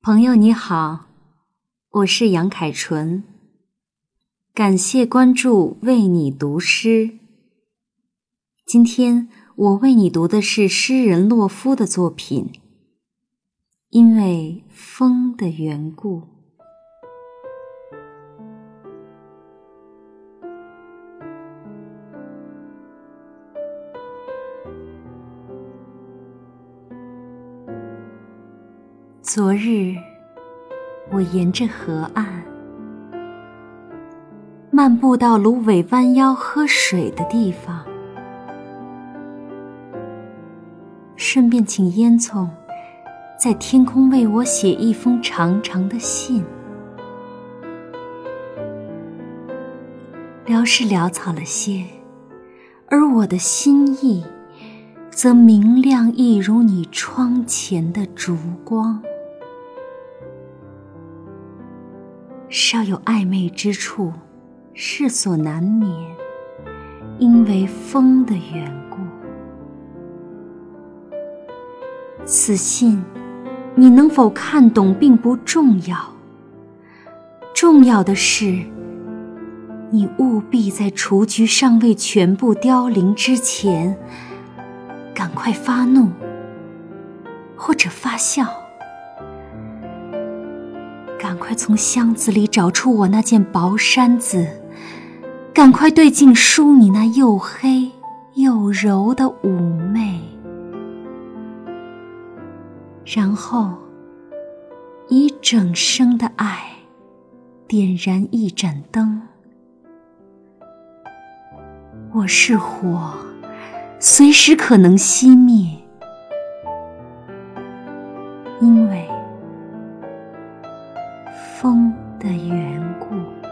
朋友你好，我是杨凯纯。感谢关注，为你读诗。今天我为你读的是诗人洛夫的作品，因为风的缘故。昨日，我沿着河岸漫步到芦苇弯腰喝水的地方，顺便请烟囱在天空为我写一封长长的信。聊是潦草了些，而我的心意则明亮，一如你窗前的烛光。稍有暧昧之处，事所难免，因为风的缘故。此信，你能否看懂并不重要，重要的是，你务必在雏菊尚未全部凋零之前，赶快发怒，或者发笑。快从箱子里找出我那件薄衫子，赶快对镜梳你那又黑又柔的妩媚，然后以整生的爱点燃一盏灯。我是火，随时可能熄灭，因为。风的缘故。